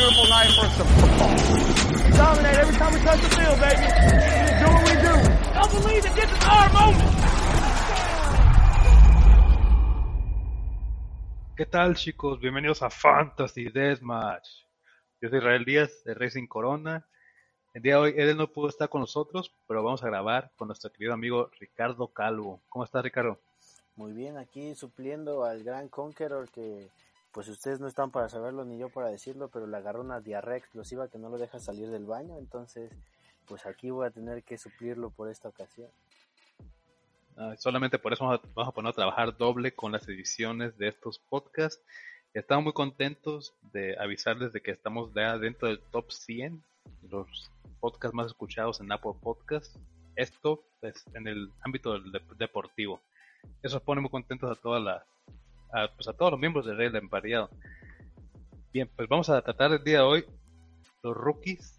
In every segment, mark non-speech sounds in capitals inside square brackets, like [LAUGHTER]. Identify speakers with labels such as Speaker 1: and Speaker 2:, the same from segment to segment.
Speaker 1: Beautiful night for some football. We dominate every time we touch the field, baby. We do what we do. Don't believe that this is our moment.
Speaker 2: ¿Qué tal chicos? Bienvenidos a Fantasy Deathmatch. Yo soy Israel Díaz de Racing Corona. El día de hoy él no pudo estar con nosotros, pero vamos a grabar con nuestro querido amigo Ricardo Calvo. ¿Cómo estás Ricardo?
Speaker 3: Muy bien, aquí supliendo al gran Conqueror que pues ustedes no están para saberlo ni yo para decirlo, pero le agarró una diarrea explosiva que no lo deja salir del baño, entonces pues aquí voy a tener que suplirlo por esta ocasión.
Speaker 2: Ah, solamente por eso vamos a, poner a trabajar doble con las ediciones de estos podcasts. Estamos muy contentos de avisarles de que estamos ya dentro del top 100, los podcasts más escuchados en Apple Podcasts. Esto es en el ámbito del de- deportivo. Eso pone muy contentos a todas las a, pues a todos los miembros de Red Emparillado. Bien, pues vamos a tratar el día de hoy los rookies.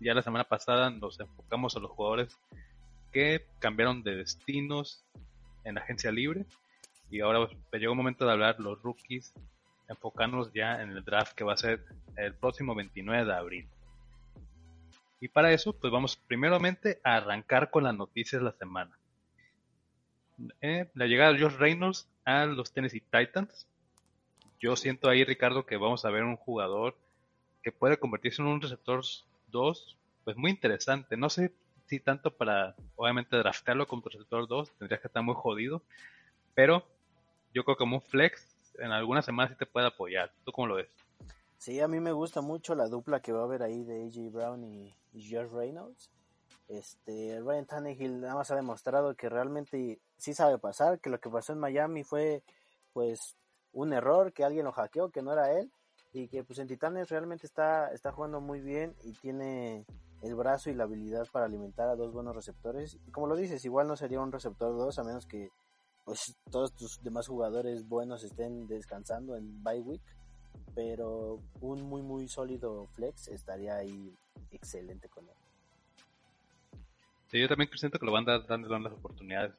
Speaker 2: Ya la semana pasada nos enfocamos a los jugadores que cambiaron de destinos en la agencia libre y ahora pues, llegó el momento de hablar los rookies enfocándonos ya en el draft que va a ser el próximo 29 de abril. Y para eso, pues vamos primeramente a arrancar con las noticias de la semana. Eh, la llegada de Josh Reynolds a los Tennessee Titans. Yo siento ahí, Ricardo, que vamos a ver un jugador que puede convertirse en un receptor 2, pues muy interesante. No sé si tanto para, obviamente, draftearlo como receptor 2, tendrías que estar muy jodido, pero yo creo que como un flex, en algunas semanas sí te puede apoyar. ¿Tú cómo lo ves?
Speaker 3: Sí, a mí me gusta mucho la dupla que va a haber ahí de AJ Brown y, y Josh Reynolds. Este, Ryan Tannehill nada más ha demostrado que realmente sí sabe pasar, que lo que pasó en Miami fue pues un error, que alguien lo hackeó, que no era él, y que pues en Titanes realmente está, está jugando muy bien y tiene el brazo y la habilidad para alimentar a dos buenos receptores. Y como lo dices, igual no sería un receptor 2 a menos que pues todos tus demás jugadores buenos estén descansando en bye week, pero un muy muy sólido flex estaría ahí excelente con él.
Speaker 2: Yo también siento que lo van dando las oportunidades.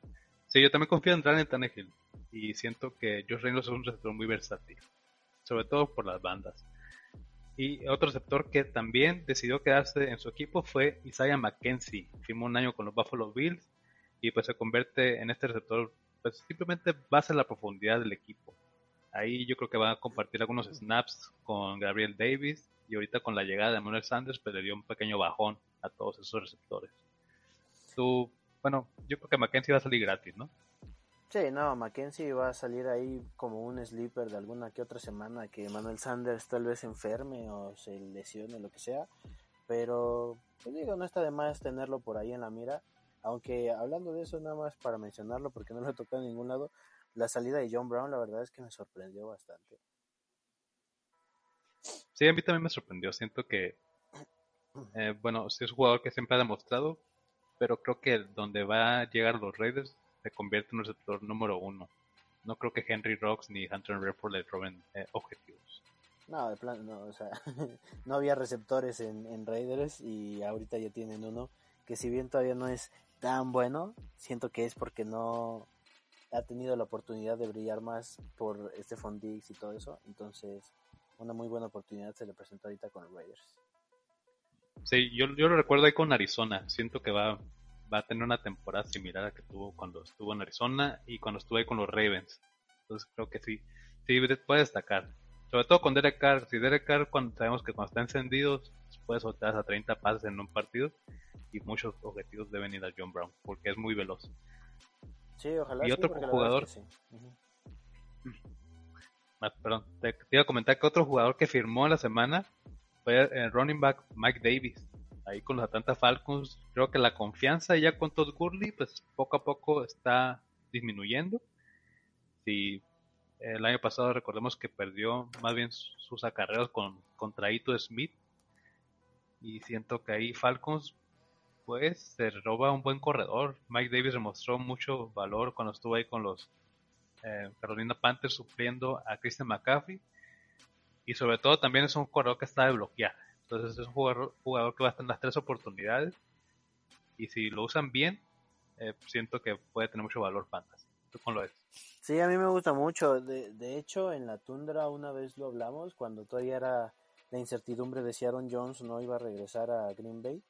Speaker 2: Sí, yo también confío en Ryan Tannehill y siento que Josh Reynolds es un receptor muy versátil, sobre todo por las bandas. Y otro receptor que también decidió quedarse en su equipo fue Isaiah McKenzie. Firmó un año con los Buffalo Bills y pues se convierte en este receptor, pues simplemente va a ser la profundidad del equipo. Ahí yo creo que va a compartir algunos snaps con Gabriel Davis y ahorita con la llegada de Manuel Sanders pues le dio un pequeño bajón a todos esos receptores. Tú, bueno, yo creo que Mackenzie va a salir gratis, ¿no?
Speaker 3: Sí, no, Mackenzie va a salir ahí como un sleeper de alguna que otra semana que Manuel Sanders tal vez enferme o se lesione, lo que sea. Pero, pues digo, no está de más tenerlo por ahí en la mira. Aunque hablando de eso, nada más para mencionarlo, porque no lo he tocado en ningún lado, la salida de John Brown, la verdad es que me sorprendió bastante.
Speaker 2: Sí, a mí también me sorprendió. Siento que, eh, bueno, sí es un jugador que siempre ha demostrado, pero creo que donde va a llegar los Raiders se convierte en un receptor número uno. No creo que Henry Rocks ni Hunter Redford le roben eh, objetivos.
Speaker 3: No, de plan, no, o sea, [LAUGHS] no había receptores en, en Raiders y ahorita ya tienen uno que si bien todavía no es tan bueno, siento que es porque no ha tenido la oportunidad de brillar más por Stephon Diggs y todo eso, entonces una muy buena oportunidad se le presentó ahorita con Raiders.
Speaker 2: Sí, yo, yo lo recuerdo ahí con Arizona. Siento que va, va a tener una temporada similar a que tuvo cuando estuvo en Arizona y cuando estuvo ahí con los Ravens. Entonces creo que sí, sí puede destacar. Sobre todo con Derek Carr. Si Derek Carr, cuando sabemos que cuando está encendido, puede soltar hasta 30 pases en un partido y muchos objetivos deben ir a John Brown porque es muy veloz.
Speaker 3: Sí, ojalá.
Speaker 2: Y
Speaker 3: sí,
Speaker 2: otro
Speaker 3: la
Speaker 2: jugador.
Speaker 3: es que sí.
Speaker 2: Ah, perdón, te, te iba a comentar que otro jugador que firmó en la semana el running back Mike Davis. Ahí con los Atlanta Falcons, creo que la confianza ya con Todd Gurley, pues poco a poco está disminuyendo. Si El año pasado recordemos que perdió más bien sus acarreos con, contra Ito Smith. Y siento que ahí Falcons pues se roba un buen corredor. Mike Davis demostró mucho valor cuando estuvo ahí con los eh, Carolina Panthers supliendo a Christian McCaffrey. Y sobre todo también es un corredor que está de bloquear. Entonces es un jugador, jugador que va a estar en las tres oportunidades. Y si lo usan bien, eh, siento que puede tener mucho valor Fantasy. ¿Tú cómo lo ves?
Speaker 3: Sí, a mí me gusta mucho. De, de hecho, en la tundra una vez lo hablamos, cuando todavía era la incertidumbre de si Aaron Jones no iba a regresar a Green Bay.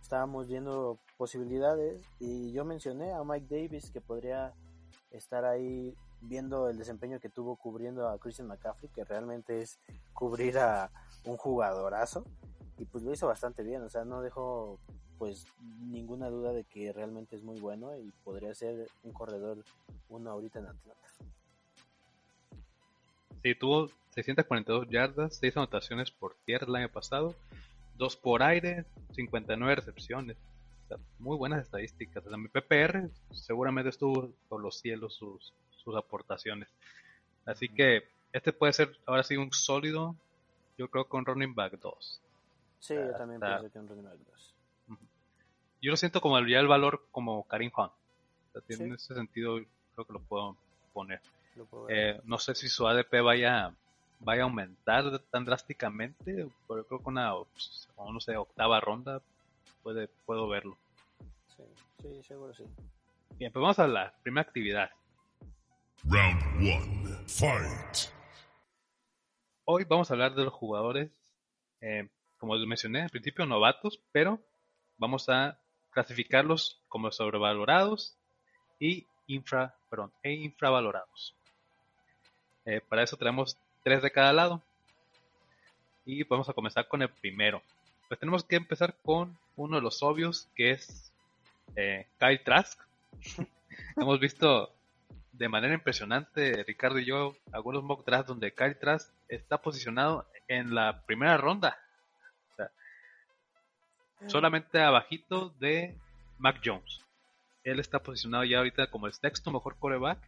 Speaker 3: Estábamos viendo posibilidades y yo mencioné a Mike Davis que podría estar ahí viendo el desempeño que tuvo cubriendo a Christian McCaffrey, que realmente es cubrir a un jugadorazo y pues lo hizo bastante bien, o sea, no dejó pues ninguna duda de que realmente es muy bueno y podría ser un corredor uno ahorita en Atlanta.
Speaker 2: Sí, tuvo 642 yardas, 6 anotaciones por tierra el año pasado, 2 por aire, 59 recepciones. muy buenas estadísticas. mi PPR seguramente estuvo por los cielos sus, sus aportaciones. Así que este puede ser ahora sí un sólido, yo creo con running back 2.
Speaker 3: Sí, yo también pienso que un running back 2.
Speaker 2: Yo lo siento como ya el valor como Karim Hunt. En ese sentido creo que lo puedo poner. Eh, no sé si su ADP vaya vaya a aumentar tan drásticamente, pero creo que una, no sé, octava ronda puede, puedo verlo.
Speaker 3: Sí, sí, seguro sí.
Speaker 2: Bien, pues vamos a la primera actividad. Round 1. Fight. Hoy vamos a hablar de los jugadores, eh, como les mencioné al principio, novatos, pero vamos a clasificarlos como sobrevalorados y infra, perdón, e infravalorados. Eh, para eso tenemos tres de cada lado. Y vamos a comenzar con el primero. Pues tenemos que empezar con uno de los obvios, que es eh, Kyle Trask. [LAUGHS] Hemos visto de manera impresionante, Ricardo y yo, algunos mock drafts donde Kyle Trask está posicionado en la primera ronda. solamente abajito de Mac Jones. Él está posicionado ya ahorita como el sexto mejor coreback.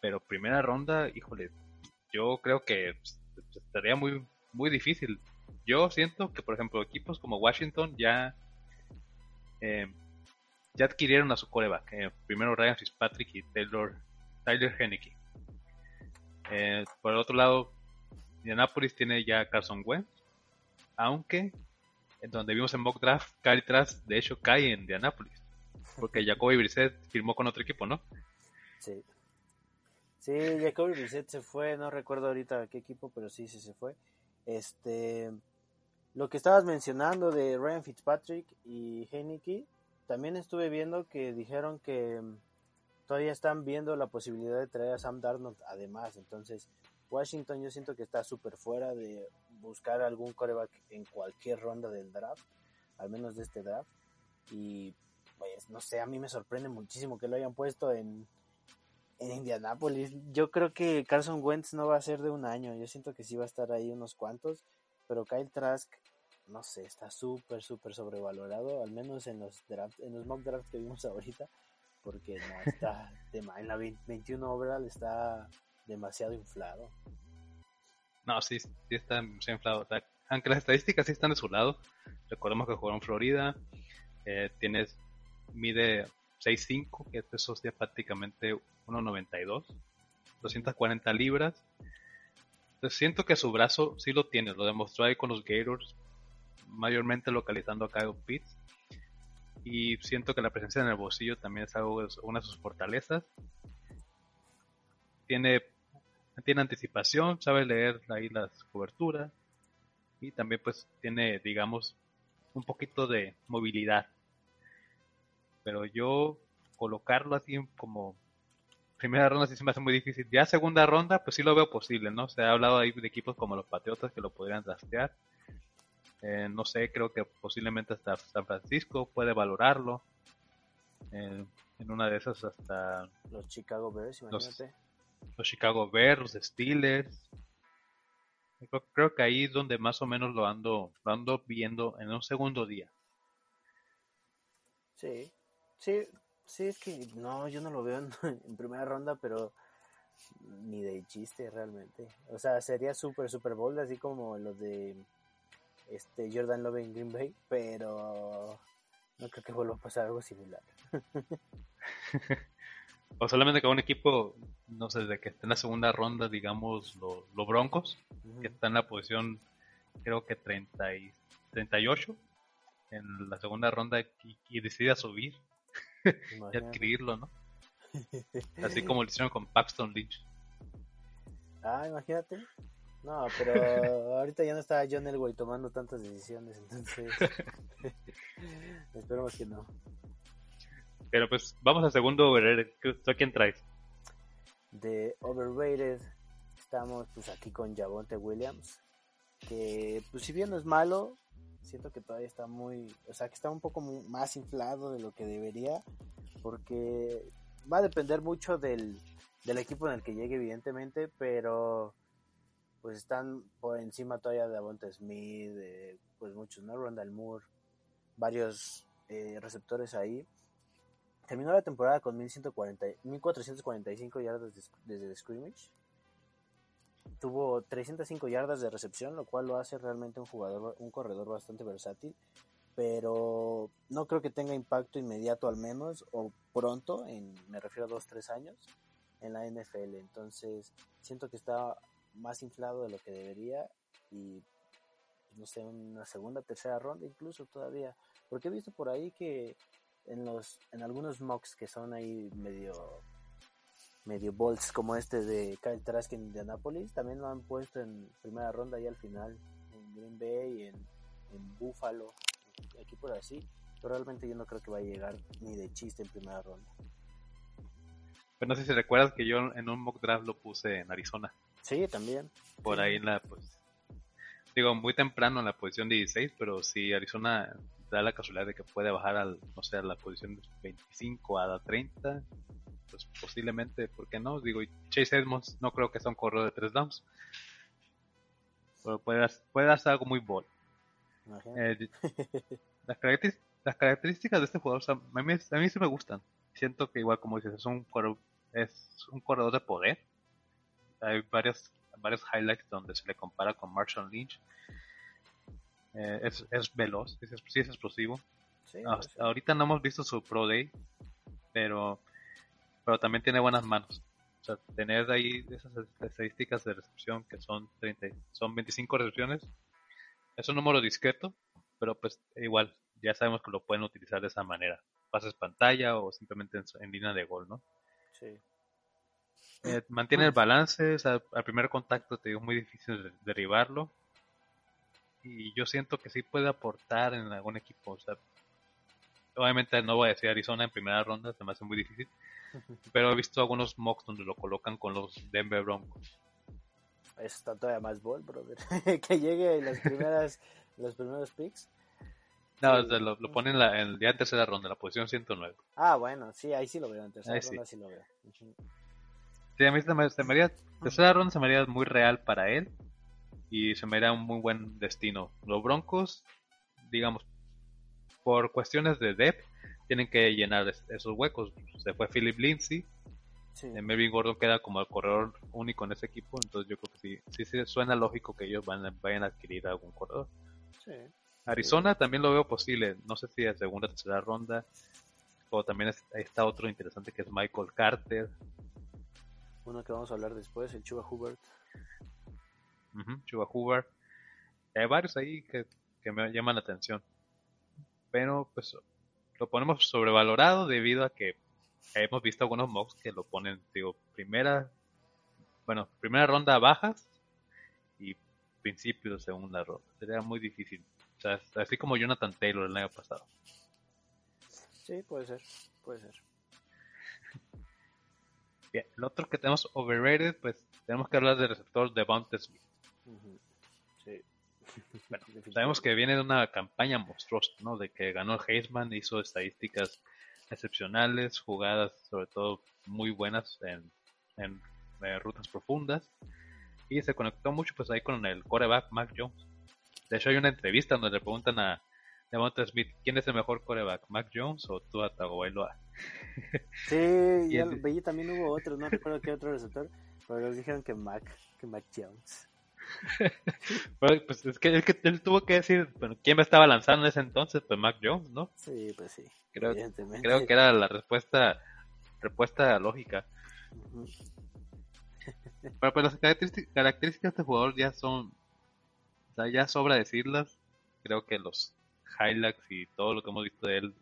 Speaker 2: Pero primera ronda, híjole, yo creo que estaría muy, muy difícil. Yo siento que, por ejemplo, equipos como Washington ya, eh, ya adquirieron a su coreback. Eh, primero Ryan Fitzpatrick y Taylor, Tyler Henneke. Eh, por el otro lado, Indianapolis tiene ya a Carson Wentz, aunque en donde vimos en mock draft, Kyle de hecho cae en Indianapolis, porque Jacoby Brissett firmó con otro equipo, ¿no?
Speaker 3: Sí. Sí, Jacoby Brissett se fue, no recuerdo ahorita qué equipo, pero sí, sí se fue. Este, lo que estabas mencionando de Ryan Fitzpatrick y Heineke, también estuve viendo que dijeron que mm, todavía están viendo la posibilidad de traer a Sam Darnold además, entonces Washington yo siento que está súper fuera de buscar algún coreback en cualquier ronda del draft, al menos de este draft, y pues no sé, a mí me sorprende muchísimo que lo hayan puesto en en Indianápolis. Yo creo que Carson Wentz no va a ser de un año. Yo siento que sí va a estar ahí unos cuantos. Pero Kyle Trask, no sé, está súper, súper sobrevalorado. Al menos en los, draft, en los mock drafts que vimos [LAUGHS] ahorita. Porque no está en la 21 overall está demasiado inflado.
Speaker 2: No, sí, sí está demasiado inflado. Aunque las estadísticas sí están de su lado. Recordemos que jugó en Florida. Eh, tienes, mide 6'5, que eso es prácticamente 1.92, 240 libras. Siento que su brazo sí lo tiene, lo demostró ahí con los Gators, mayormente localizando a Kyle Pitts. Y siento que la presencia en el bolsillo también es algo, una de sus fortalezas. Tiene, tiene anticipación, sabe leer ahí las coberturas. Y también pues tiene, digamos, un poquito de movilidad pero yo colocarlo así como primera ronda sí se me hace muy difícil. Ya segunda ronda, pues sí lo veo posible, ¿no? Se ha hablado ahí de equipos como los Patriotas que lo podrían rastrear. Eh, no sé, creo que posiblemente hasta San Francisco puede valorarlo. Eh, en una de esas hasta...
Speaker 3: Los Chicago Bears, imagínate.
Speaker 2: Los, Chicago Bears, los Steelers. Creo, creo, que ahí es donde más o menos lo ando, lo ando viendo en un segundo día.
Speaker 3: Sí, Sí, sí, es que no, yo no lo veo en, [LAUGHS] primera ronda, pero Ni de chiste realmente. O sea, sería súper, súper bold, así como los de este Jordan Love en Green Bay, pero no creo que vuelva a pasar algo similar. [LAUGHS]
Speaker 2: o solamente con un equipo, no sé, de que esté en la segunda ronda, digamos, los Broncos, que está en la posición, creo que 30 y 38 en la segunda ronda y, decida subir [LAUGHS] y adquirirlo, ¿no? [LAUGHS] Así como lo hicieron con Paxton Lynch.
Speaker 3: Ah, imagínate. No, pero [LAUGHS] ahorita ya no está John Elway tomando tantas decisiones, entonces [LAUGHS] esperemos que no.
Speaker 2: Pero pues vamos al segundo overrated. ¿Tú a quién traes?
Speaker 3: De overrated estamos pues aquí con Javonte Williams, que pues si bien no es malo, siento que todavía está muy, o sea que está un poco más inflado de lo que debería, porque va a depender mucho del, del equipo en el que llegue evidentemente, pero pues están por encima todavía de Avonte Smith, de, pues muchos, ¿no? Rondal Moore, varios eh, receptores ahí. Terminó la temporada con 1140, 1445 yardas desde el scrimmage. Tuvo 305 yardas de recepción, lo cual lo hace realmente un jugador, un corredor bastante versátil. Pero no creo que tenga impacto inmediato al menos, o pronto, en, me refiero a 2-3 años, en la NFL. Entonces, siento que está más inflado de lo que debería y no sé, una segunda, tercera ronda incluso todavía. Porque he visto por ahí que en los en algunos mocks que son ahí medio medio bolts como este de Kyle Trask en Indianapolis, también lo han puesto en primera ronda y al final en Green Bay, en, en Buffalo, equipos así. Pero realmente yo no creo que va a llegar ni de chiste en primera ronda.
Speaker 2: Pero no sé si recuerdas que yo en un mock draft lo puse en Arizona.
Speaker 3: Sí, también.
Speaker 2: Por ahí la, pues, digo, muy temprano en la posición 16, pero si Arizona da la casualidad de que puede bajar al, no sé, a la posición 25 a la 30, pues posiblemente, ¿por qué no? Digo, Chase Edmonds no creo que sea un corredor de tres downs, pero puede, puede hacer algo muy bol. Eh, [LAUGHS] las, características, las características de este jugador, a, mí, a mí sí me gustan. Siento que igual, como dices, es un es un corredor de poder hay varios, varios highlights donde se le compara con Marshall Lynch. Eh, es, es, veloz, es, sí es explosivo. Ahorita no hemos visto su Pro Day, pero, pero también tiene buenas manos. O sea, tener ahí esas estadísticas de recepción que son 30, son 25 recepciones, es un número discreto, pero pues igual, ya sabemos que lo pueden utilizar de esa manera. Pases pantalla o simplemente en, en línea de gol, ¿no?
Speaker 3: Sí.
Speaker 2: Eh, [LAUGHS] mantiene el balance, al primer contacto te digo muy difícil derribarlo. Y yo siento que sí puede aportar en algún equipo. obviamente no voy a decir Arizona en primera ronda, se me hace muy difícil. Pero he visto algunos mocks donde lo colocan con los Denver Broncos.
Speaker 3: Eso está todavía más bol, brother. [LAUGHS] que llegue en las primeras, [LAUGHS] los primeros picks.
Speaker 2: No, lo, lo ponen en, la, en, en tercera ronda, la posición 109.
Speaker 3: Ah, bueno, sí, ahí sí lo veo, en tercera ronda sí. lo veo.
Speaker 2: Sí, a mí se me, se me haría, tercera ronda se me haría muy real para él y se me haría un muy buen destino. Los Broncos, digamos, por cuestiones de depth, tienen que llenar esos huecos. Se fue Philip Lindsay, sí. Eh, Melvin Gordon queda como el corredor único en ese equipo, entonces yo creo que sí, sí, sí suena lógico que ellos van, vayan a adquirir algún corredor. Sí. Arizona también lo veo posible, no sé si en segunda o tercera ronda, o también está otro interesante que es Michael Carter,
Speaker 3: uno que vamos a hablar después, el Chuba Hubert.
Speaker 2: Chuba Hubert. Hay varios ahí que, me llaman la atención. Pero pues lo ponemos sobrevalorado debido a que hemos visto algunos mocks que lo ponen, digo, primera, bueno, primera ronda bajas y principio de segunda ronda. Sería muy difícil. O sea, así como Jonathan Taylor el año pasado.
Speaker 3: Sí, puede ser, puede ser
Speaker 2: el otro que tenemos overrated, pues tenemos que hablar del receptor de Bounty Smith. [LAUGHS] Bueno, sabemos que viene de una campaña monstruosa, ¿no? De que ganó el Heisman, hizo estadísticas excepcionales, jugadas sobre todo muy buenas en, en, rutas profundas y se conectó mucho pues ahí con el coreback Mac Jones. De hecho hay una entrevista donde le preguntan a Devonta Smith, ¿quién es el mejor coreback? ¿Mac Jones o Tua Tagovailoa?
Speaker 3: Sí, [LAUGHS] y veí también hubo otro, no recuerdo qué otro receptor, Pero dijeron que Mac, que Mac Jones. [LAUGHS]
Speaker 2: pues es que, él tuvo que decir, bueno, ¿quién me estaba lanzando en ese entonces? Pues Mac Jones, ¿no?
Speaker 3: Sí, pues sí.
Speaker 2: Creo, creo que era la respuesta, respuesta lógica. Pero pues las características, de este jugador ya son, o sea, ya sobra decirlas. Creo que los highlights y todo lo que hemos visto de él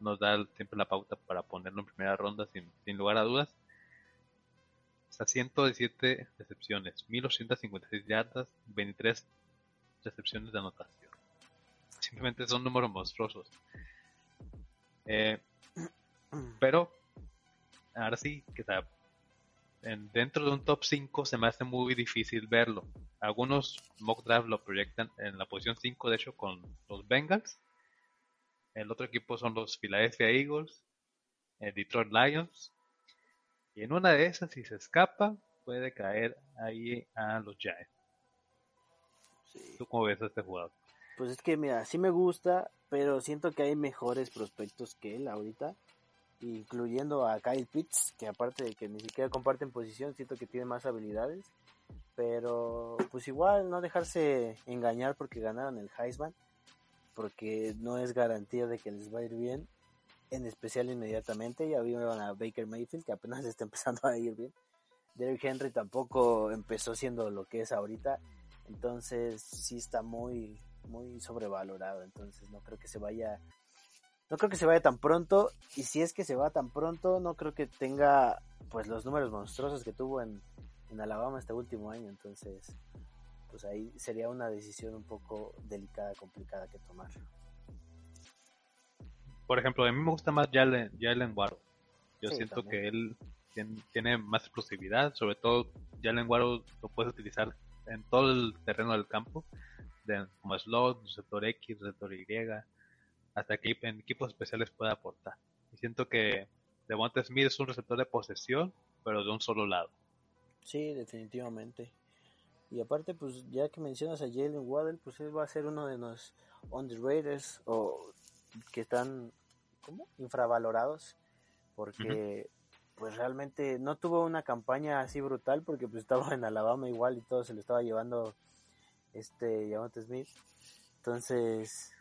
Speaker 2: nos da siempre la pauta para ponerlo en primera ronda sin, sin lugar a dudas. Sea, 117 recepciones, 1856 yardas, 23 recepciones de anotación. Simplemente son números monstruosos. Eh, pero, ahora sí, que está dentro de un top 5 se me hace muy difícil verlo. Algunos mock draft lo proyectan en la posición 5, de hecho, con los Bengals. El otro equipo son los Philadelphia Eagles, el Detroit Lions. Y en una de esas, si se escapa, puede caer ahí a los Giants. ¿Tú cómo ves a este jugador?
Speaker 3: Pues es que, mira, sí me gusta, pero siento que hay mejores prospectos que él ahorita incluyendo a Kyle Pitts, que aparte de que ni siquiera comparten posición, siento que tiene más habilidades, pero pues igual no dejarse engañar porque ganaron el Heisman, porque no es garantía de que les va a ir bien, en especial inmediatamente, ya vieron a Baker Mayfield que apenas [LAUGHS] está empezando a ir bien. Derrick Henry tampoco empezó siendo lo que es ahorita, entonces sí está muy muy sobrevalorado, entonces no creo que se vaya no creo que se vaya tan pronto y si es que se va tan pronto no creo que tenga pues los números monstruosos que tuvo en, Alabama este último año entonces pues ahí sería una decisión un poco delicada complicada que tomar
Speaker 2: por ejemplo a mí me gusta más Jalen, Jalen Waro yo siento que él tiene, más explosividad sobre todo Jalen Waro lo puedes utilizar en todo el terreno del campo como slot, receptor X, receptor Y hasta que en equipos especiales pueda aportar. Y siento que Devonta Smith es un receptor de posesión, pero de un solo lado.
Speaker 3: Sí, definitivamente. Y aparte, pues ya que mencionas a Jalen Waddell, pues él va a ser uno de los underrateds o que están ¿cómo? infravalorados porque pues realmente no tuvo una campaña así brutal porque pues estaba en Alabama igual y todo se lo estaba llevando este Javonte Smith. Entonces,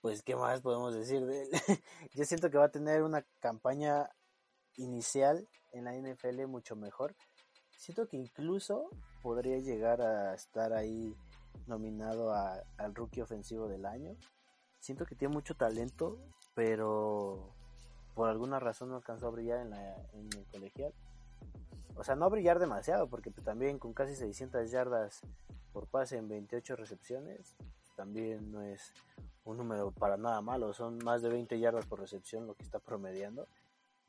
Speaker 3: pues qué más podemos decir de él. [LAUGHS] Yo siento que va a tener una campaña inicial en la NFL mucho mejor. Siento que incluso podría llegar a estar ahí nominado al rookie ofensivo del año. Siento que tiene mucho talento, pero por alguna razón no alcanzó a brillar en, la, en el colegial. O sea, no a brillar demasiado, porque también con casi 600 yardas por pase en 28 recepciones, también no es un número para nada malo, son más de 20 yardas por recepción lo que está promediando.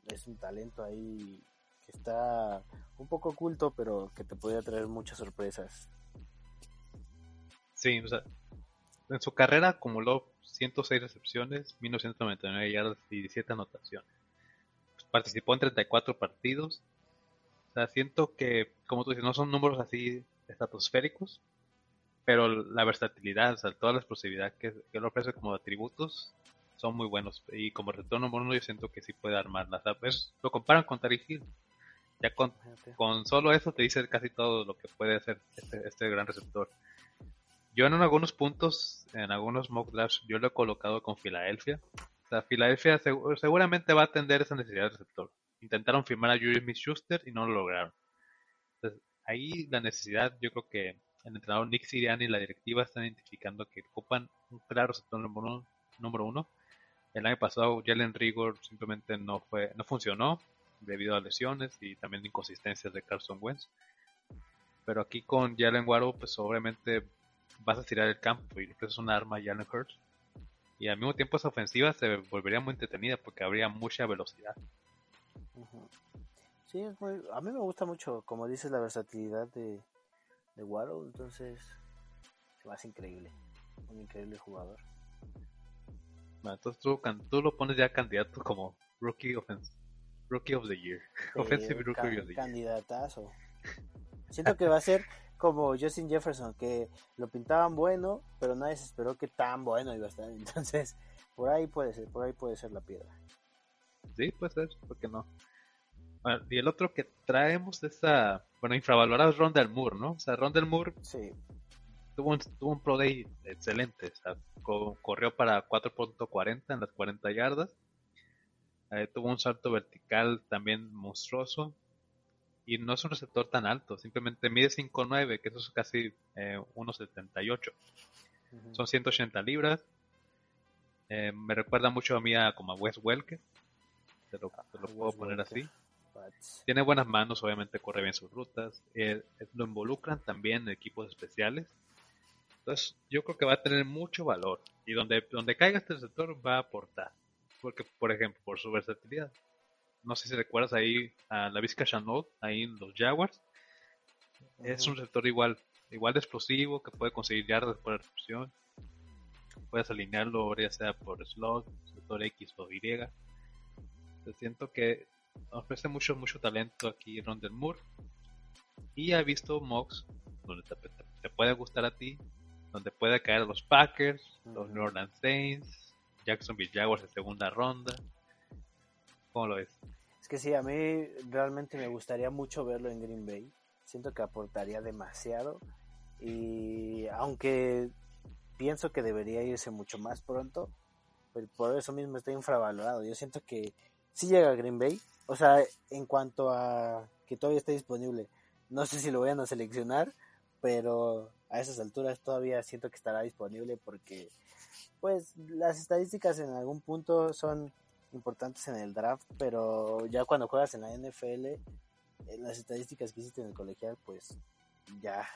Speaker 3: Es un talento ahí está un poco oculto, pero que te podría traer muchas sorpresas.
Speaker 2: Sí, o sea, en su carrera acumuló 106 recepciones, 1999 yardas y 17 anotaciones. Participó en 34 partidos. O sea, siento que, como tú dices, no son números así estratosféricos, pero la versatilidad, o sea, toda la explosividad que, que él ofrece como atributos son muy buenos. Y como retorno número yo siento que sí puede armarlas. Pues, lo comparan con Tariq Hill. Ya con, con, solo eso te dice casi todo lo que puede hacer este, este gran receptor. Yo en algunos puntos, en algunos mock drafts, yo lo he colocado con Filadelfia. O sea, Filadelfia seguramente va a atender esa necesidad de receptor. Intentaron firmar a Julius Smith-Schuster y no lo lograron. Entonces, ahí la necesidad yo creo que el entrenador Nick Sirianni y la directiva están identificando que ocupan un claro sector número uno, El año pasado Jalen Rigor simplemente no fue, no funcionó debido a lesiones y también inconsistencias de Carson Wentz. Pero aquí con Jalen Waro, pues obviamente vas a tirar el campo y es un arma Jalen Hurts. Y al mismo tiempo esa ofensiva se volvería muy entretenida porque habría mucha velocidad.
Speaker 3: Sí, a mí me gusta mucho, como dices, la versatilidad de, de Waddle, entonces se me hace increíble, un increíble jugador.
Speaker 2: entonces tú, tú, lo pones ya candidato como Rookie Offense, Rookie of the Year, [LAUGHS] Offensive Rookie of the
Speaker 3: Year. Candidatazo. Siento que va a ser como Justin Jefferson, que lo pintaban bueno, pero nadie se esperó que tan bueno iba a estar. [LAUGHS] Entonces, por ahí puede ser, por ahí puede ser la piedra.
Speaker 2: Sí, puede ser, ¿por qué no? y el otro que traemos de esta, bueno, infravalorado es Rondell Moore, ¿no? O sea, Rondell Moore
Speaker 3: Sí.
Speaker 2: tuvo un, tuvo un Pro Day excelente. O sea, co- corrió para 4.40 en las 40 yardas. Eh, tuvo un salto vertical también monstruoso. Y no es un receptor tan alto, simplemente mide 5'9, que eso es casi eh, 1.78.
Speaker 3: Ujú.
Speaker 2: Son 180 libras. Eh, me recuerda mucho a mí a, como a Wes Welker. Te lo, te lo
Speaker 3: Ah,
Speaker 2: puedo
Speaker 3: Wes
Speaker 2: poner
Speaker 3: Welker.
Speaker 2: así. Tiene buenas manos, obviamente corre bien sus rutas. eh, lo involucran también en equipos especiales. Entonces, yo creo que va a tener mucho valor. Y donde, donde caiga este receptor va a aportar. Porque, por ejemplo, por su versatilidad. No sé si recuerdas ahí a la Vizca Chanot, ahí en los Jaguars. Es un receptor igual, igual de explosivo, que puede conseguir yardas por recepción. Puedes alinearlo ya sea por slot, receptor X o Y. Yo siento que ofrece mucho, mucho talento aquí Rondell Moore. Y ha visto mocks donde te, te- te puede gustar a ti, donde puede caer a los Packers, los. New Orleans Saints, Jacksonville Jaguars en segunda ronda. ¿Cómo lo ves?
Speaker 3: Es que sí, a mí realmente me gustaría mucho verlo en Green Bay. Siento que aportaría demasiado. Y aunque pienso que debería irse mucho más pronto, pues por eso mismo está infravalorado. Yo siento que si llega a Green Bay, o sea, en cuanto a que todavía está disponible, no sé si lo vayan a seleccionar, pero a esas alturas todavía siento que estará disponible porque pues las estadísticas en algún punto son importantes en el draft, pero ya cuando juegas en la NFL, eh, las estadísticas que hiciste en el colegial, pues ya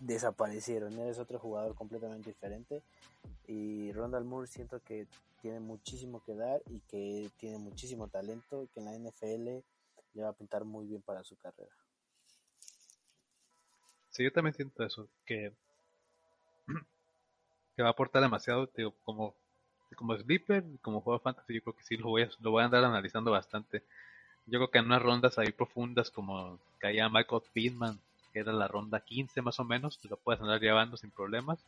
Speaker 3: desaparecieron. Eres otro jugador completamente diferente. Y Rondal Moore siento que tiene muchísimo que dar y que tiene muchísimo talento y que en la NFL le va a pintar muy bien para su carrera.
Speaker 2: Sí, yo también siento eso, que, que va a aportar demasiado, como, como sleeper, como juego fantasy, yo creo que sí lo voy a, lo voy a andar analizando bastante. Yo creo que en unas rondas ahí profundas, como caía Michael Pittman, que era la ronda 15 más o menos, te lo puedes andar llevando sin problemas.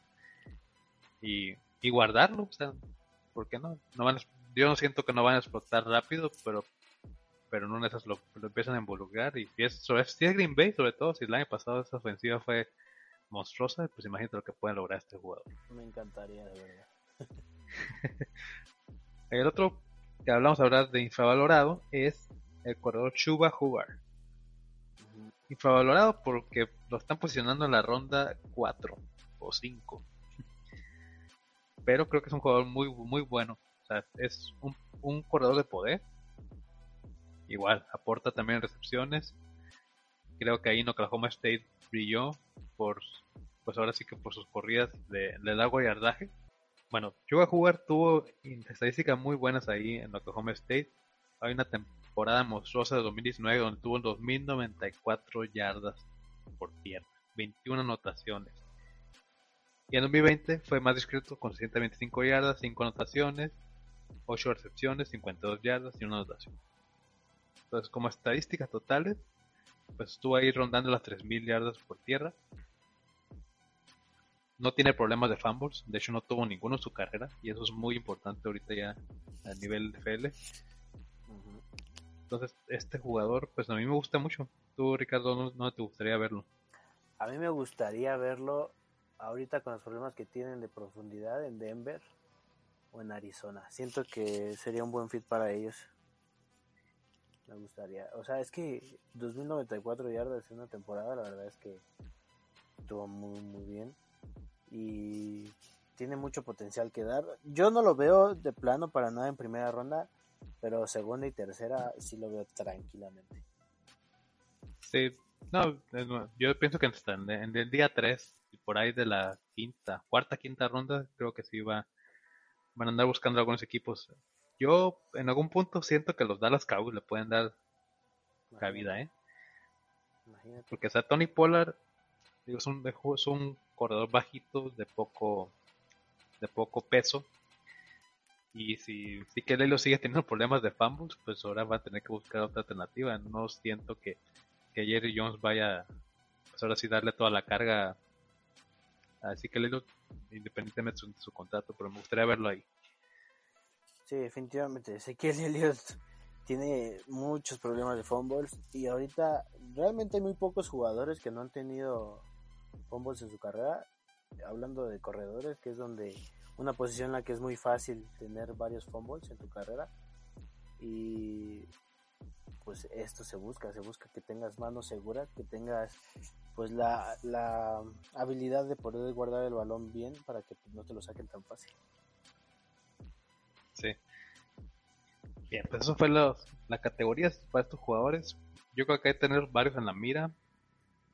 Speaker 2: Y, y guardarlo, o sea, ¿por qué no? no van a- yo no siento que no van a explotar rápido, pero pero en una esas lo, lo empiezan a involucrar y si es, si es Green Bay sobre todo si el año pasado esa ofensiva fue monstruosa pues imagínate lo que puede lograr este jugador.
Speaker 3: Me encantaría, de verdad. [LAUGHS]
Speaker 2: el otro que hablamos ahora de infravalorado es el corredor Chuba Hubbard. Infravalorado porque lo están posicionando en la ronda 4 o 5 [LAUGHS] pero creo que es un jugador muy muy bueno. O sea es un, un corredor de poder. Igual aporta también recepciones. Creo que ahí en Oklahoma State brilló por pues ahora sí que por sus corridas de, de largo yardaje bueno Chuba Hubbard tuvo estadísticas muy buenas ahí en Oklahoma State hay una temporada monstruosa de 2019 donde tuvo 2094 yardas por tierra, 21 anotaciones. Y en 2020 fue más discreto con 125 yardas, 5 anotaciones, 8 recepciones, 52 yardas y una anotación. Entonces, como estadísticas totales, pues estuvo ahí rondando las 3000 yardas por tierra. No tiene problemas de fumbles, de hecho no tuvo ninguno en su carrera y eso es muy importante ahorita ya a nivel de FL. Entonces, este jugador, pues a mí me gusta mucho. Tú, Ricardo, no, no te gustaría verlo.
Speaker 3: A mí me gustaría verlo ahorita con los problemas que tienen de profundidad en Denver o en Arizona. Siento que sería un buen fit para ellos. Me gustaría. O sea, es que 2094 yardas en una temporada, la verdad es que estuvo muy, muy bien. Y tiene mucho potencial que dar. Yo no lo veo de plano para nada en primera ronda, pero segunda y tercera sí lo veo tranquilamente.
Speaker 2: Sí, no, yo pienso que en, en el día 3, por ahí de la quinta, cuarta, quinta ronda, creo que sí va, van a andar buscando algunos equipos. Yo en algún punto siento que los Dallas Cowboys le pueden dar cabida, ¿eh?
Speaker 3: Imagínate.
Speaker 2: Porque, o sea, Tony Pollard digo, es, un, es un corredor bajito de poco de poco peso. Y si, si lo sigue teniendo problemas de fumbles, pues ahora va a tener que buscar otra alternativa. No siento que, que Jerry Jones vaya, pues ahora sí darle toda la carga que Lilo, independientemente de su, de su contrato, pero me gustaría verlo ahí.
Speaker 3: Sí, definitivamente. Ezequiel Elliott tiene muchos problemas de fumbles y ahorita realmente hay muy pocos jugadores que no han tenido fumbles en su carrera. Hablando de corredores, que es donde una posición en la que es muy fácil tener varios fumbles en tu carrera. Y pues esto se busca, se busca que tengas manos seguras, que tengas pues la, la habilidad de poder guardar el balón bien para que no te lo saquen tan fácil.
Speaker 2: Sí. Bien, pues eso fue la categoría para estos jugadores. Yo creo que hay que tener varios en la mira,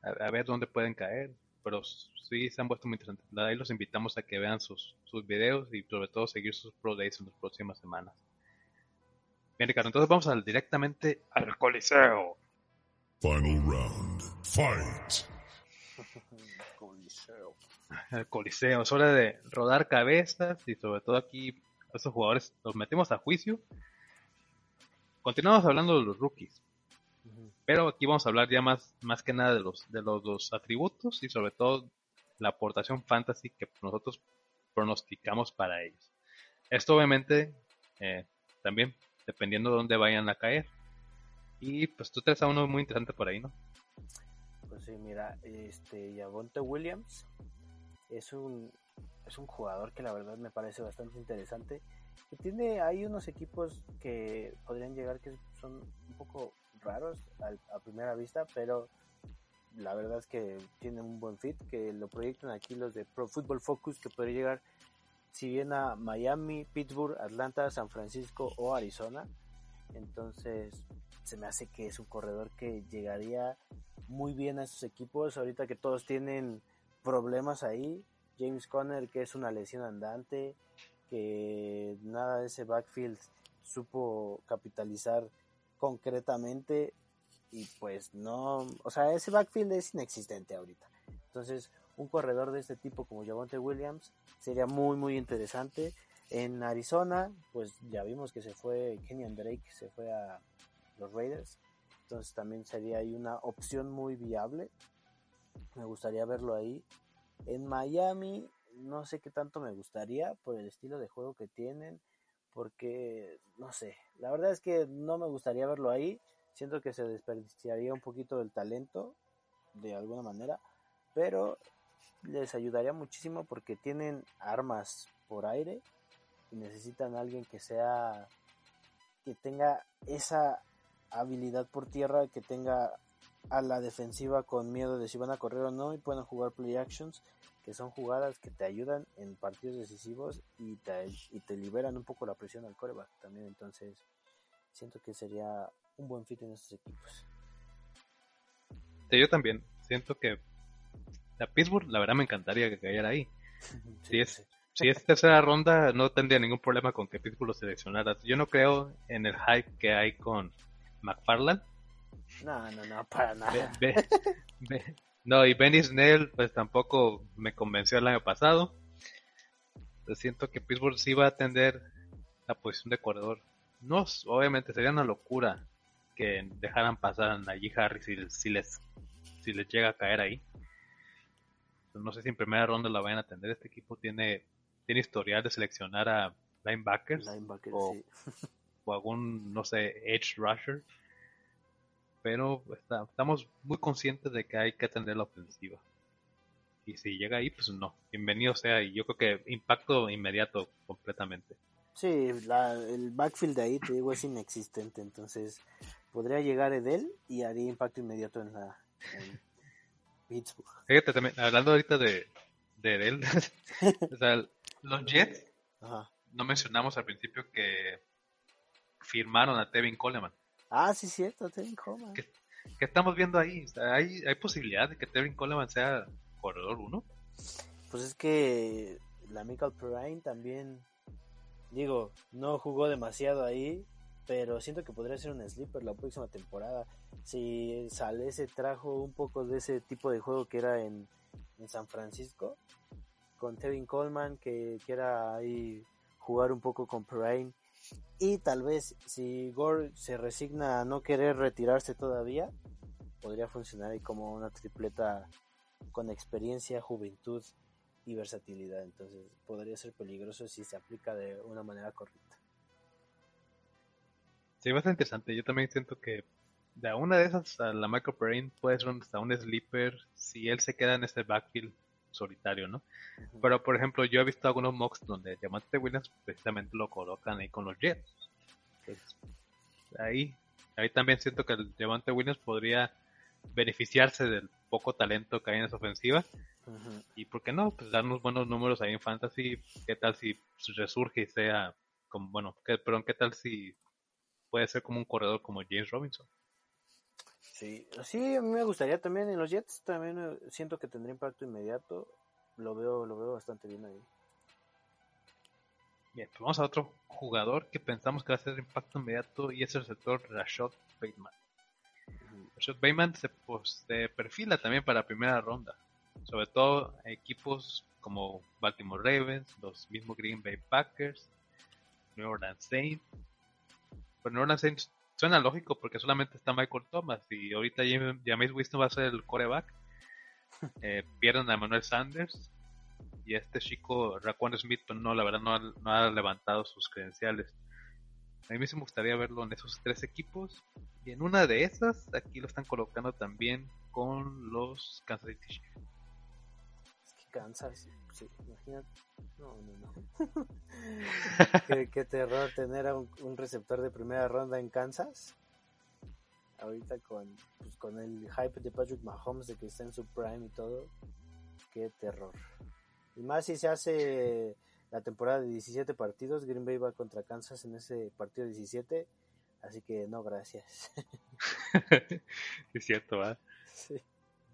Speaker 2: a, ver dónde pueden caer, pero sí se han puesto muy interesantes. Ahí los invitamos a que vean sus, sus videos y sobre todo seguir sus Pro Days en las próximas semanas. Bien, Ricardo, entonces vamos al, directamente al Coliseo. Final round. Fight. [LAUGHS] Coliseo. El Coliseo. Es hora de rodar cabezas y sobre todo aquí estos jugadores los metemos a juicio. Continuamos hablando de los rookies. Pero aquí vamos a hablar ya más, más que nada de los, de los dos atributos y sobre todo la aportación fantasy que nosotros pronosticamos para ellos. Esto obviamente eh, también dependiendo de dónde vayan a caer. Y pues tú traes a uno muy interesante por ahí, ¿no?
Speaker 3: Pues sí, mira, este Yavonte Williams es un es un jugador que la verdad me parece bastante interesante. Y tiene hay unos equipos que podrían llegar que son un poco raros a, primera vista, pero la verdad es que tiene un buen fit, que lo proyectan aquí los de Pro Football Focus, que podría llegar si bien a Miami, Pittsburgh, Atlanta, San Francisco o Arizona. Entonces se me hace que es un corredor que llegaría muy bien a esos equipos. Ahorita que todos tienen problemas ahí. James Conner, que es una lesión andante, que nada de ese backfield supo capitalizar concretamente y pues no, o sea, ese backfield es inexistente ahorita. Entonces, un corredor de este tipo como Javonte Williams sería muy muy interesante. En Arizona, pues ya vimos que se fue Kenyan Drake, se fue a los Raiders. Entonces también sería ahí una opción muy viable. Me gustaría verlo ahí. En Miami, no sé qué tanto me gustaría por el estilo de juego que tienen. Porque, no sé, la verdad es que no me gustaría verlo ahí. Siento que se desperdiciaría un poquito del talento, de alguna manera. Pero les ayudaría muchísimo porque tienen armas por aire y necesitan a alguien que sea que tenga esa habilidad por tierra, que tenga a la defensiva con miedo de si van a correr o no y puedan jugar play actions, que son jugadas que te ayudan en partidos decisivos y te, y te liberan un poco la presión al coreback también. Entonces, siento que sería un buen fit en estos equipos.
Speaker 2: yo también. Siento que a Pittsburgh, la verdad me encantaría que cayera ahí. [LAUGHS] si es si es tercera ronda, no tendría ningún problema con que Pittsburgh lo seleccionara. Yo no creo en el hype que hay con McFarland.
Speaker 3: No, no, no, para nada. [LAUGHS]
Speaker 2: no, y Benny Snell, pues tampoco me convenció el año pasado. siento que Pittsburgh sí va a atender la posición de corredor. No, obviamente sería una locura que dejaran pasar a Najee Harris si les, si les llega a caer ahí no sé si en primera ronda la vayan a atender. Este equipo tiene, tiene historial de seleccionar a linebackers, o, algún, no sé, edge rusher. Pero estamos muy conscientes de que hay que atender la ofensiva. Y si llega ahí, pues no, bienvenido sea. Y yo creo que impacto inmediato completamente.
Speaker 3: Sí, el backfield de ahí, te digo, es inexistente. Entonces, podría llegar Edel y haría impacto inmediato en la,
Speaker 2: Fíjate, también, hablando ahorita de, de [LAUGHS] o sea, los Jets, no mencionamos al principio que firmaron a Tevin Coleman.
Speaker 3: Ah, sí, cierto, Tevin Coleman.
Speaker 2: ¿Qué, estamos viendo ahí? ¿hay, ¿Hay posibilidad de que Tevin Coleman sea corredor 1?
Speaker 3: Pues es que la Michael Perrine también, digo, no jugó demasiado ahí, pero siento que podría ser un sleeper la próxima temporada. Si sale se trajo un poco de ese tipo de juego que era en, San Francisco, con Tevin Coleman, que quiera ahí jugar un poco con Perrine. Y tal vez si Gore se resigna a no querer retirarse todavía, podría funcionar ahí como una tripleta con experiencia, juventud y versatilidad. Entonces podría ser peligroso si se aplica de una manera correcta.
Speaker 2: Sí, bastante interesante. Yo también siento que de una de esas a la Michael Perrin puede ser hasta un sleeper si él se queda en ese backfield solitario, ¿no? Pero por ejemplo, yo he visto algunos mocks donde Diamante Williams precisamente lo colocan ahí con los Jets. ahí, ahí también siento que el Diamante Williams podría beneficiarse del poco talento que hay en esa ofensiva. Y por qué no, pues darnos buenos números ahí en Fantasy. ¿Qué tal si resurge y sea como, bueno, ¿qué, perdón, qué tal si puede ser como un corredor como James Robinson?
Speaker 3: Sí, sí, a mí me gustaría también en los Jets, también eh, siento que tendría impacto inmediato. Lo veo, lo veo bastante bien ahí.
Speaker 2: Bien, pues vamos a otro jugador que pensamos que va a ser impacto inmediato y es el sector Rashad Bateman. Rashad Bateman se, pues, se perfila también para primera ronda, sobre todo equipos como Baltimore Ravens, los mismos Green Bay Packers, New Orleans Saints. Pero New Orleans Saints suena lógico porque solamente está Michael Thomas y ahorita James Winston va a ser el coreback. [LAUGHS] Eh, pierden a Manuel Sanders y este chico Raquan Smith no, la verdad no ha, levantado sus credenciales. A mí me gustaría verlo en esos tres equipos y en una de esas aquí lo están colocando también con los Kansas City Chiefs.
Speaker 3: Kansas, sí, imagínate. No, no, no. [LAUGHS] qué, terror tener a un, receptor de primera ronda en Kansas. Ahorita con, pues, con el hype de Patrick Mahomes de que está en su prime y todo. Qué terror. Y más si se hace la temporada de 17 partidos, Green Bay va contra Kansas en ese partido 17. Así que no, gracias. [LAUGHS]
Speaker 2: es cierto, ¿verdad? Sí.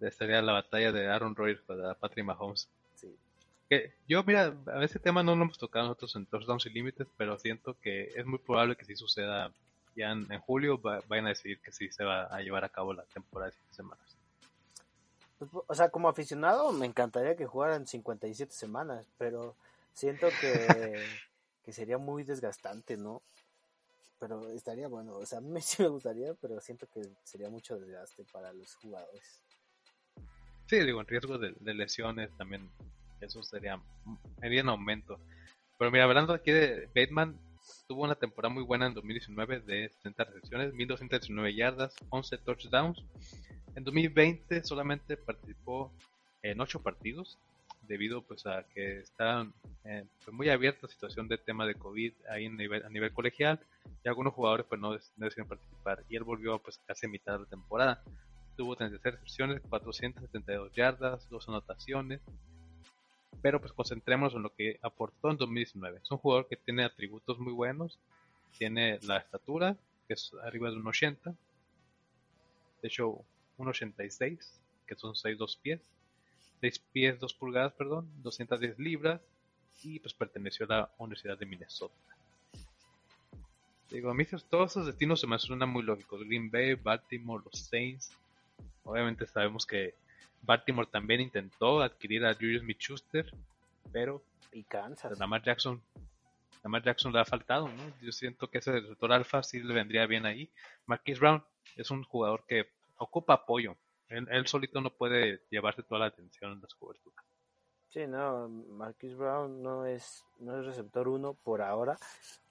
Speaker 2: Estaría la batalla de Aaron Rodgers para Patrick Mahomes. Sí yo, mira, a ese tema no lo hemos tocado nosotros en Touchdowns y Límites, pero siento que es muy probable que si suceda ya en, julio, vayan a decidir que sí se va a llevar a cabo la temporada de 7 semanas.
Speaker 3: Pues, o sea, como aficionado me encantaría que jugaran 57 semanas, pero siento que, [LAUGHS] que sería muy desgastante, ¿no? Pero estaría bueno, o sea, a mí sí me gustaría, pero siento que sería mucho desgaste para los jugadores.
Speaker 2: Sí, digo, en riesgo de lesiones también eso sería, sería en aumento. Pero mira, hablando aquí de Bateman, tuvo una temporada muy buena en 2019 de 70 recepciones, 1219 yardas, 11 touchdowns. En 2020 solamente participó en 8 partidos debido pues a que estaban eh, pues, muy abierta la situación de tema de COVID ahí a nivel, a nivel colegial y algunos jugadores pues no, decidieron participar y él volvió pues casi a mitad de la temporada. Tuvo 36 recepciones, 472 yardas, 2 anotaciones, pero pues concentrémonos en lo que aportó en 2019. Es un jugador que tiene atributos muy buenos, tiene la estatura, que es arriba de un 80, de hecho un 86, que son 6 pies, 6 pies 2 pulgadas, perdón, 210 libras, y pues perteneció a la Universidad de Minnesota. Digo, a mí todos esos destinos se me suenan muy lógicos. Green Bay, Baltimore, los Saints. Obviamente sabemos que Baltimore también intentó adquirir a Julius Smith-Schuster, pero
Speaker 3: y Kansas.
Speaker 2: Lamar Jackson, Lamar Jackson le ha faltado, ¿no? Yo siento que ese receptor alfa sí le vendría bien ahí. Marquis Brown es un jugador que ocupa apoyo. Él, solito no puede llevarse toda la atención en las coberturas.
Speaker 3: Sí, no, Marquis Brown no es, no es receptor uno por ahora,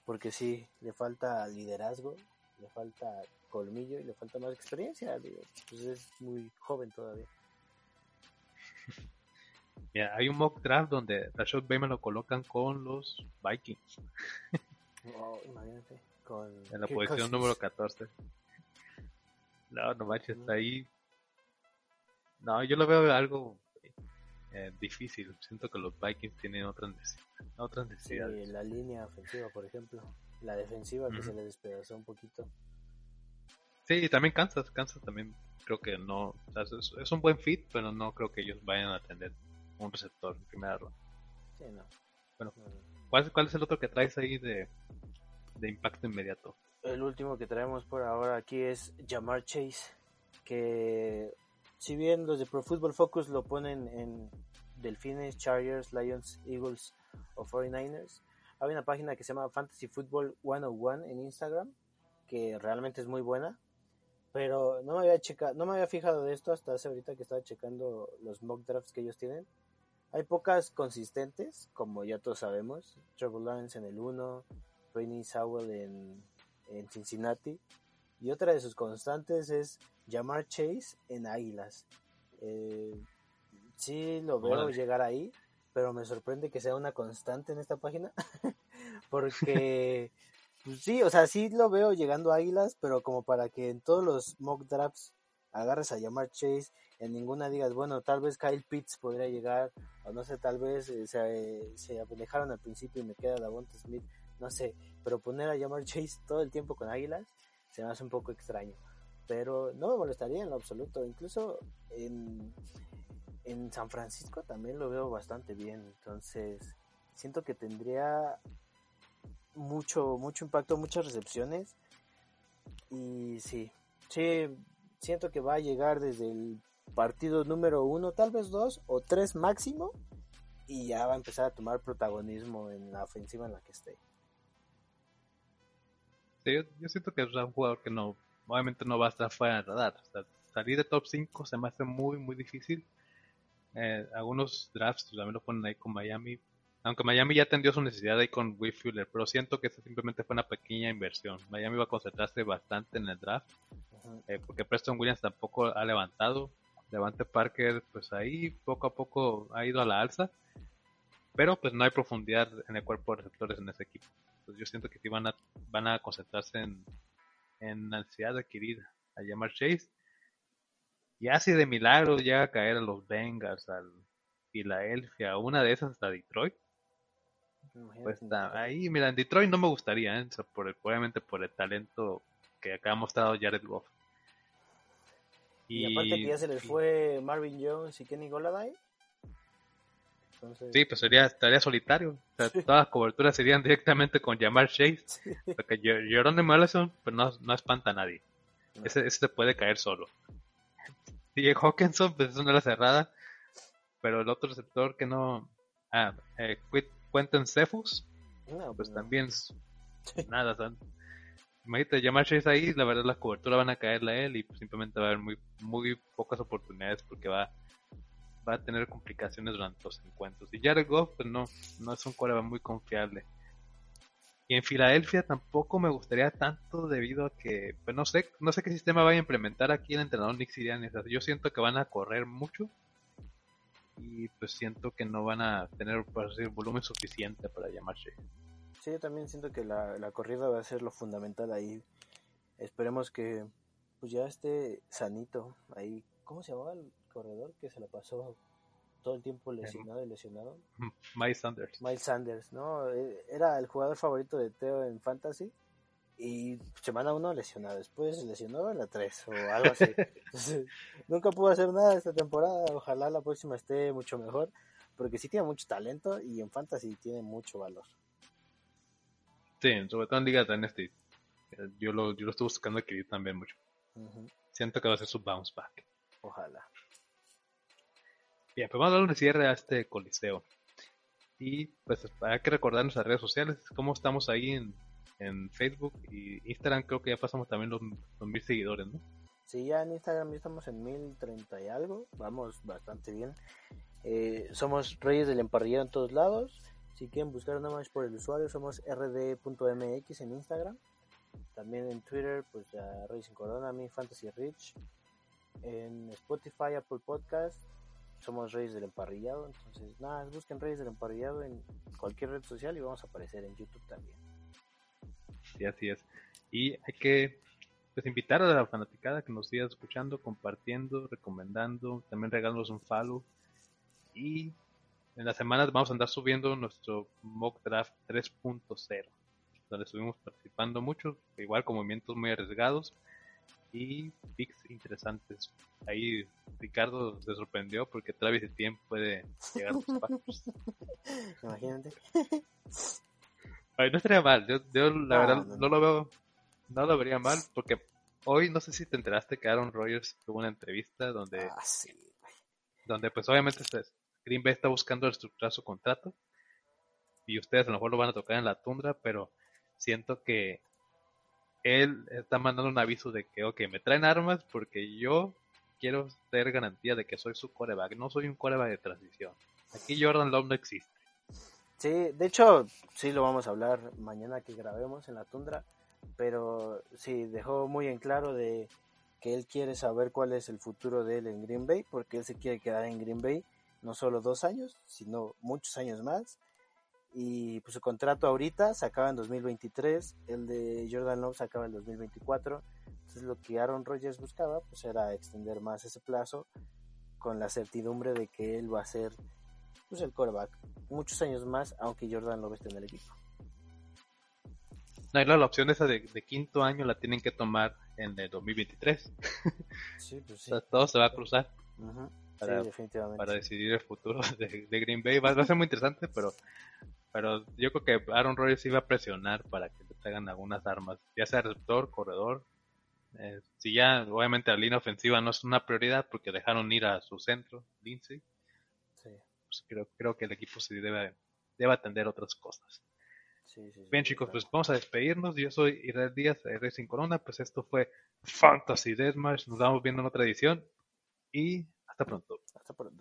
Speaker 3: porque sí, le falta liderazgo, le falta colmillo y le falta más experiencia. pues es muy joven todavía. [LAUGHS]
Speaker 2: hay un mock draft donde Rashad Bateman lo colocan con los Vikings.
Speaker 3: imagínate.
Speaker 2: en la posición número 14. No, no manches, está ahí. No, yo lo veo algo eh, difícil. Siento que los Vikings tienen otras necesidades. Otras necesidades.
Speaker 3: la línea ofensiva, por ejemplo. La defensiva que se le despedazó un poquito.
Speaker 2: Sí, también Kansas. Kansas también creo que no. es, un buen fit, pero no creo que ellos vayan a atender un receptor en primera ronda.
Speaker 3: Sí, no.
Speaker 2: Bueno, ¿cuál, ¿cuál, es el otro que traes ahí de, de impacto inmediato?
Speaker 3: El último que traemos por ahora aquí es Jamar Chase, que si bien los de Pro Football Focus lo ponen en Delfines, Chargers, Lions, Eagles o 49ers, hay una página que se llama Fantasy Football 101 en Instagram, que realmente es muy buena pero no me había checado, no me había fijado de esto hasta hace ahorita que estaba checando los mock drafts que ellos tienen. Hay pocas consistentes, como ya todos sabemos. Trevor Lawrence en el 1, Rainy Sowell en en Cincinnati. Y otra de sus constantes es Jamar Chase en Águilas. Eh, sí lo veo llegar ahí, pero me sorprende que sea una constante en esta página. [LAUGHS] porque, pues sí, o sea, sí lo veo llegando a Águilas, pero como para que en todos los mock drafts agarres a Jamar Chase, en ninguna digas, bueno, tal vez Kyle Pitts podría llegar, o no sé, tal vez eh, se, se alejaron al principio y me queda Davonta Smith, no sé, pero poner a Jamar [LAUGHS] Chase todo el tiempo con Águilas se me hace un poco extraño. Pero no me molestaría en lo absoluto. Incluso en, en San Francisco también lo veo bastante bien. Entonces, siento que tendría mucho, mucho impacto, muchas recepciones. Y sí, sí, siento que va a llegar desde el partido número uno, tal vez dos o tres máximo. Y ya va a empezar a tomar protagonismo en la ofensiva en la que esté.
Speaker 2: Sí, yo, siento que es un jugador que no, obviamente no va a estar fuera del radar. salir de top 5 se me hace muy, muy difícil. Eh, algunos drafts también lo ponen ahí con Miami. Aunque Miami ya atendió su necesidad ahí con Will pero siento que eso simplemente fue una pequeña inversión. Miami va a concentrarse bastante en el draft, eh, porque Preston Williams tampoco ha levantado. Levante Parker, pues ahí poco a poco ha ido a la alza, pero pues no hay profundidad en el cuerpo de receptores en ese equipo. Entonces yo siento que sí van a, van a concentrarse en, en la necesidad de adquirir a llamar Chase. Y así de milagro llega a caer a los Bengals, al Philadelphia, una de esas hasta Detroit. Pues está ahí, mira, en Detroit no me gustaría, ¿eh? por obviamente por el talento que acá ha mostrado Jared Goff.
Speaker 3: Y, aparte que ya se les fue Marvin Jones y Kenny Goladay.
Speaker 2: Sí, pues sería, estaría solitario. Todas las coberturas serían directamente con llamar Chase. Porque Jerónimo Allison pues no, no espanta a nadie. Ese, ese se puede caer solo. Y Hawkinson, pues es una la cerrada. Pero el otro receptor que no. Ah, eh, Quentin Cephus. pues también. [LAUGHS] Nada, ¿sabes? Imagínate, llamar Chase ahí, la verdad las coberturas van a caerle a él y simplemente va a haber muy, muy pocas oportunidades porque va, va a tener complicaciones durante los encuentros. Y Jared Goff, pues no, no es un coreback muy confiable. Y en Filadelfia tampoco me gustaría tanto debido a que, pues no sé, no sé qué sistema va a implementar aquí el entrenador Nick Sirianni. yo siento que van a correr mucho y pues siento que no van a tener volumen suficiente para llamarse.
Speaker 3: Sí, yo también siento que la, la corrida va a ser lo fundamental ahí. Esperemos que pues ya esté sanito ahí. ¿Cómo se llamaba el corredor que se la pasó todo el tiempo lesionado y lesionado? [LAUGHS]
Speaker 2: Miles Sanders.
Speaker 3: Miles Sanders, ¿no? E, era el jugador favorito de Teo en Fantasy y semana uno lesionado, después lesionó en la 3 o algo así. [LAUGHS] nunca pudo hacer nada esta temporada, ojalá la próxima esté mucho mejor, porque sí tiene mucho talento y en Fantasy tiene mucho valor.
Speaker 2: Sí, sobre todo en Liga Dynasty. Yo lo, yo lo estoy buscando adquirir también mucho. Siento que va a ser su bounce back.
Speaker 3: Ojalá.
Speaker 2: Bien, pues vamos a dar un cierre a este coliseo. Y pues hay que recordar nuestras redes sociales, cómo estamos ahí en, en Facebook y Instagram, creo que ya pasamos también los, mil seguidores, ¿no?
Speaker 3: Sí, ya en Instagram ya estamos en mil treinta y algo, vamos bastante bien. Eh, somos Reyes del Emparrillero en todos lados. Si quieren buscar nada más por el usuario, somos rd.mx en Instagram. También en Twitter, pues ya Reyes en Corona, mi Fantasy Rich. En Spotify, Apple Podcast, somos Reyes del Emparrillado. Entonces, nada, busquen Reyes del Emparrillado en cualquier red social y vamos a aparecer en YouTube también.
Speaker 2: Sí, así es. Y hay que pues, invitar a la fanaticada que nos siga escuchando, compartiendo, recomendando, también regalándonos un follow. Y en las semanas vamos a andar subiendo nuestro mock draft 3.0, donde estuvimos participando mucho, igual con movimientos muy arriesgados y picks interesantes. Ahí Ricardo se sorprendió porque Travis Etienne puede llegar a los [LAUGHS] Packers. Imagínate. [LAUGHS] Ay, no estaría mal, yo, la verdad no, lo veo, no lo vería mal porque hoy no sé si te enteraste que Aaron Rodgers tuvo una entrevista donde, ah, donde pues obviamente Green Bay está buscando reestructurar su contrato y ustedes a lo mejor lo van a tocar en la tundra, pero siento que él está mandando un aviso de que, ok, me traen armas porque yo quiero tener garantía de que soy su coreback, no soy un coreback de transición. Aquí Jordan Love no existe.
Speaker 3: Sí, de hecho, sí lo vamos a hablar mañana que grabemos en la tundra, pero sí, dejó muy en claro de que él quiere saber cuál es el futuro de él en Green Bay, porque él se quiere quedar en Green Bay no solo dos años, sino muchos años más. Y pues su contrato ahorita se acaba en 2023, el de Jordan Love se acaba en 2024. Entonces lo que Aaron Rodgers buscaba pues era extender más ese plazo con la certidumbre de que él va a ser pues el quarterback muchos años más, aunque Jordan Love esté en el equipo.
Speaker 2: No, la opción esa de, quinto año la tienen que tomar en el 2023.
Speaker 3: Sí, pues [LAUGHS] sí.
Speaker 2: todo se va a cruzar.
Speaker 3: para, sí, definitivamente.
Speaker 2: para decidir el futuro [LAUGHS] de, Green Bay. Va, a ser muy interesante, pero pero yo creo que Aaron Rodgers iba a presionar para que le traigan algunas armas, ya sea receptor, corredor. Eh, si ya, obviamente, la línea ofensiva no es una prioridad porque dejaron ir a su centro, Lindsay. Pues creo, creo que el equipo se debe, debe atender otras cosas. Bien chicos, pues vamos a despedirnos. Yo soy Israel Díaz de Racing Corona. Pues esto fue Fantasy Deathmatch. Nos vamos viendo en otra edición. Y hasta pronto.
Speaker 3: Hasta pronto.